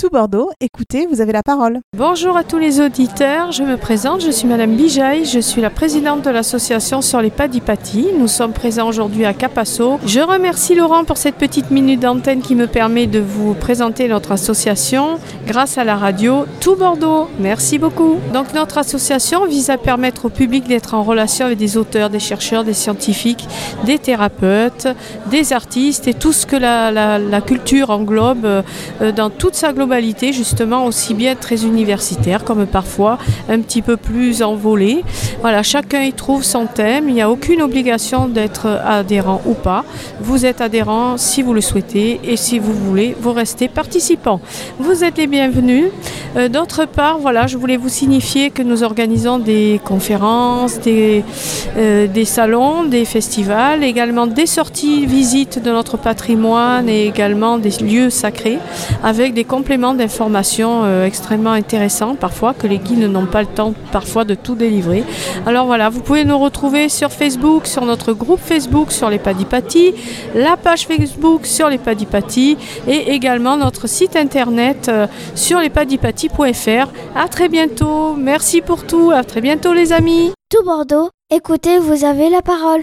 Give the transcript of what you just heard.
Tout Bordeaux, écoutez, vous avez la parole. Bonjour à tous les auditeurs, je me présente, je suis Madame Bijaï, je suis la présidente de l'association sur les Padipati. Nous sommes présents aujourd'hui à Capasso. Je remercie Laurent pour cette petite minute d'antenne qui me permet de vous présenter notre association grâce à la radio Tout Bordeaux. Merci beaucoup. Donc notre association vise à permettre au public d'être en relation avec des auteurs, des chercheurs, des scientifiques, des thérapeutes, des artistes et tout ce que la, la culture englobe euh, dans toute sa globalité justement aussi bien très universitaire comme parfois un petit peu plus envolé. Voilà, chacun y trouve son thème. Il n'y a aucune obligation d'être adhérent ou pas. Vous êtes adhérent si vous le souhaitez et si vous voulez, vous restez participant. Vous êtes les bienvenus. Euh, d'autre part, voilà, je voulais vous signifier que nous organisons des conférences, euh, des salons, des festivals, également des sorties visites de notre patrimoine et également des lieux sacrés avec des compléments d'informations euh, extrêmement intéressants parfois que les guides n'ont pas le temps parfois de tout délivrer. Alors voilà, vous pouvez nous retrouver sur Facebook, sur notre groupe Facebook sur les Padipati, la page Facebook sur les Padipati et également notre site internet euh, sur lespadipati.fr. À très bientôt. Merci pour tout. À très bientôt les amis. Tout Bordeaux, écoutez, vous avez la parole.